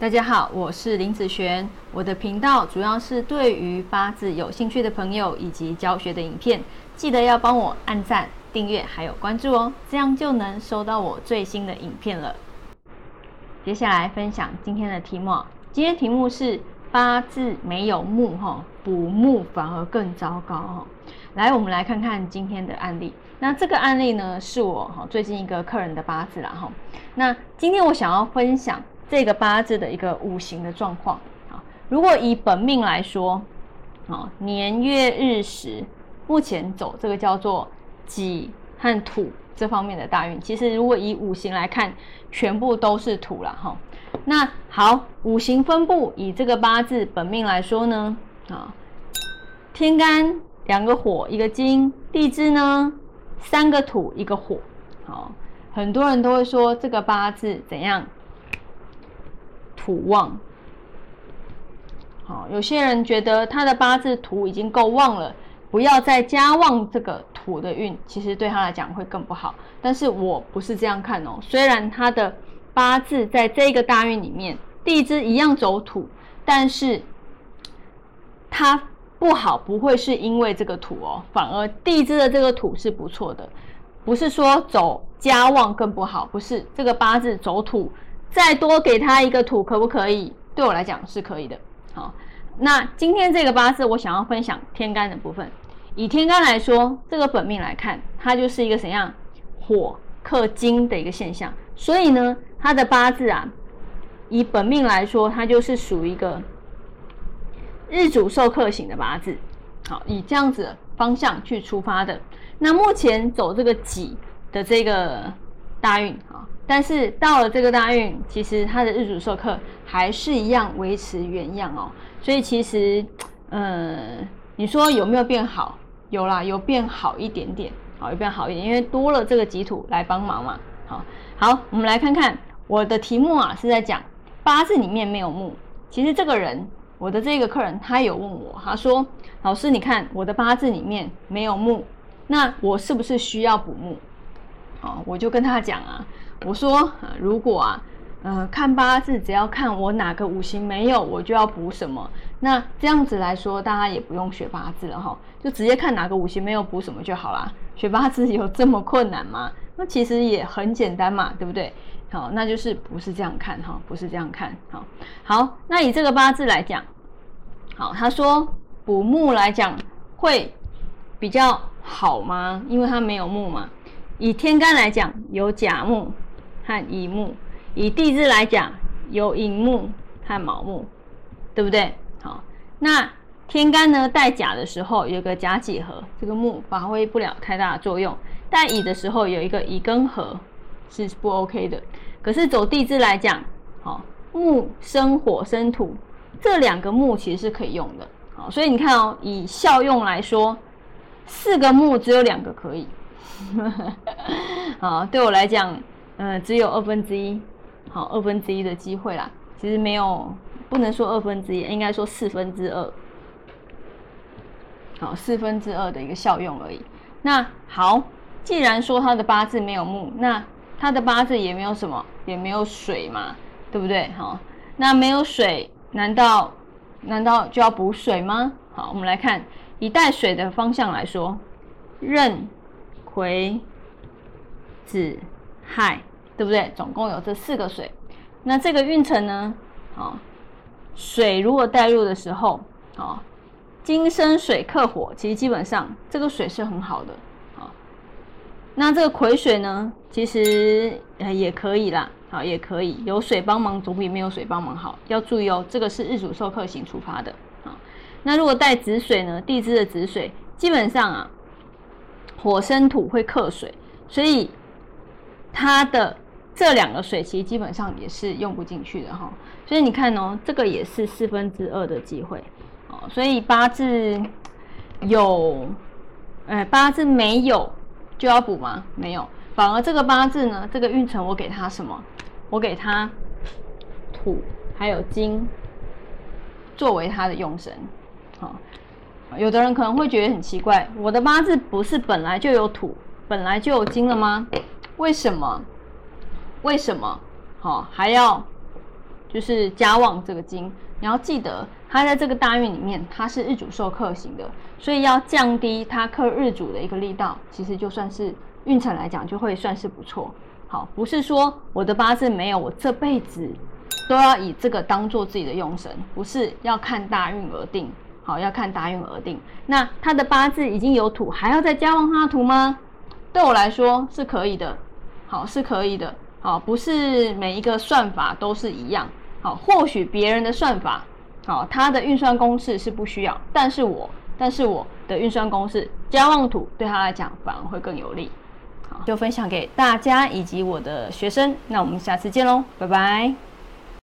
大家好，我是林子璇。我的频道主要是对于八字有兴趣的朋友以及教学的影片，记得要帮我按赞、订阅还有关注哦，这样就能收到我最新的影片了。接下来分享今天的题目，今天题目是八字没有木哈，补木反而更糟糕哈。来，我们来看看今天的案例。那这个案例呢，是我哈最近一个客人的八字啦哈。那今天我想要分享。这个八字的一个五行的状况啊，如果以本命来说，啊年月日时，目前走这个叫做己和土这方面的大运。其实如果以五行来看，全部都是土了哈。那好，五行分布以这个八字本命来说呢，啊天干两个火一个金，地支呢三个土一个火。好，很多人都会说这个八字怎样？土旺，好，有些人觉得他的八字土已经够旺了，不要再加旺这个土的运，其实对他来讲会更不好。但是我不是这样看哦，虽然他的八字在这个大运里面，地支一样走土，但是他不好不会是因为这个土哦，反而地支的这个土是不错的，不是说走家旺更不好，不是这个八字走土。再多给他一个土可不可以？对我来讲是可以的。好，那今天这个八字我想要分享天干的部分。以天干来说，这个本命来看，它就是一个怎样火克金的一个现象。所以呢，它的八字啊，以本命来说，它就是属于一个日主受克型的八字。好，以这样子方向去出发的。那目前走这个己的这个大运啊。但是到了这个大运，其实它的日主授课还是一样维持原样哦。所以其实，呃，你说有没有变好？有啦，有变好一点点，好，有变好一点，因为多了这个己土来帮忙嘛。好，好，我们来看看我的题目啊，是在讲八字里面没有木。其实这个人，我的这个客人，他有问我，他说：“老师，你看我的八字里面没有木，那我是不是需要补木？”好，我就跟他讲啊。我说，如果啊，呃，看八字只要看我哪个五行没有，我就要补什么。那这样子来说，大家也不用学八字了哈，就直接看哪个五行没有补什么就好啦。学八字有这么困难吗？那其实也很简单嘛，对不对？好，那就是不是这样看哈，不是这样看。好，好，那以这个八字来讲，好，他说补木来讲会比较好吗？因为它没有木嘛。以天干来讲，有甲木。和乙木，以地支来讲，有寅木和卯木，对不对？好，那天干呢带甲的时候，有个甲己合，这个木发挥不了太大的作用；带乙的时候，有一个乙庚合，是不 OK 的。可是走地支来讲，好，木生火生土，这两个木其实是可以用的。好，所以你看哦，以效用来说，四个木只有两个可以。好，对我来讲。嗯，只有二分之一，好，二分之一的机会啦。其实没有，不能说二分之一，应该说四分之二。好，四分之二的一个效用而已。那好，既然说他的八字没有木，那他的八字也没有什么，也没有水嘛，对不对？好，那没有水，难道难道就要补水吗？好，我们来看以带水的方向来说，壬、癸、子、亥。对不对？总共有这四个水，那这个运程呢？啊，水如果带入的时候，啊，金生水克火，其实基本上这个水是很好的，啊，那这个癸水呢，其实也可以啦，好，也可以有水帮忙总比没有水帮忙好。要注意哦，这个是日主受克型出发的，啊，那如果带子水呢？地支的子水基本上啊，火生土会克水，所以它的。这两个水其实基本上也是用不进去的哈，所以你看哦，这个也是四分之二的机会哦，所以八字有，哎，八字没有就要补吗？没有，反而这个八字呢，这个运程我给他什么？我给他土还有金作为他的用神，好，有的人可能会觉得很奇怪，我的八字不是本来就有土，本来就有金了吗？为什么？为什么？好，还要就是家旺这个金，你要记得，它在这个大运里面，它是日主受克型的，所以要降低它克日主的一个力道，其实就算是运程来讲，就会算是不错。好，不是说我的八字没有，我这辈子都要以这个当做自己的用神，不是要看大运而定。好，要看大运而定。那他的八字已经有土，还要再加旺他的土吗？对我来说是可以的。好，是可以的。好，不是每一个算法都是一样。好，或许别人的算法，好，他的运算公式是不需要，但是我，但是我的运算公式加旺土对他来讲反而会更有利。好，就分享给大家以及我的学生。那我们下次见喽，拜拜。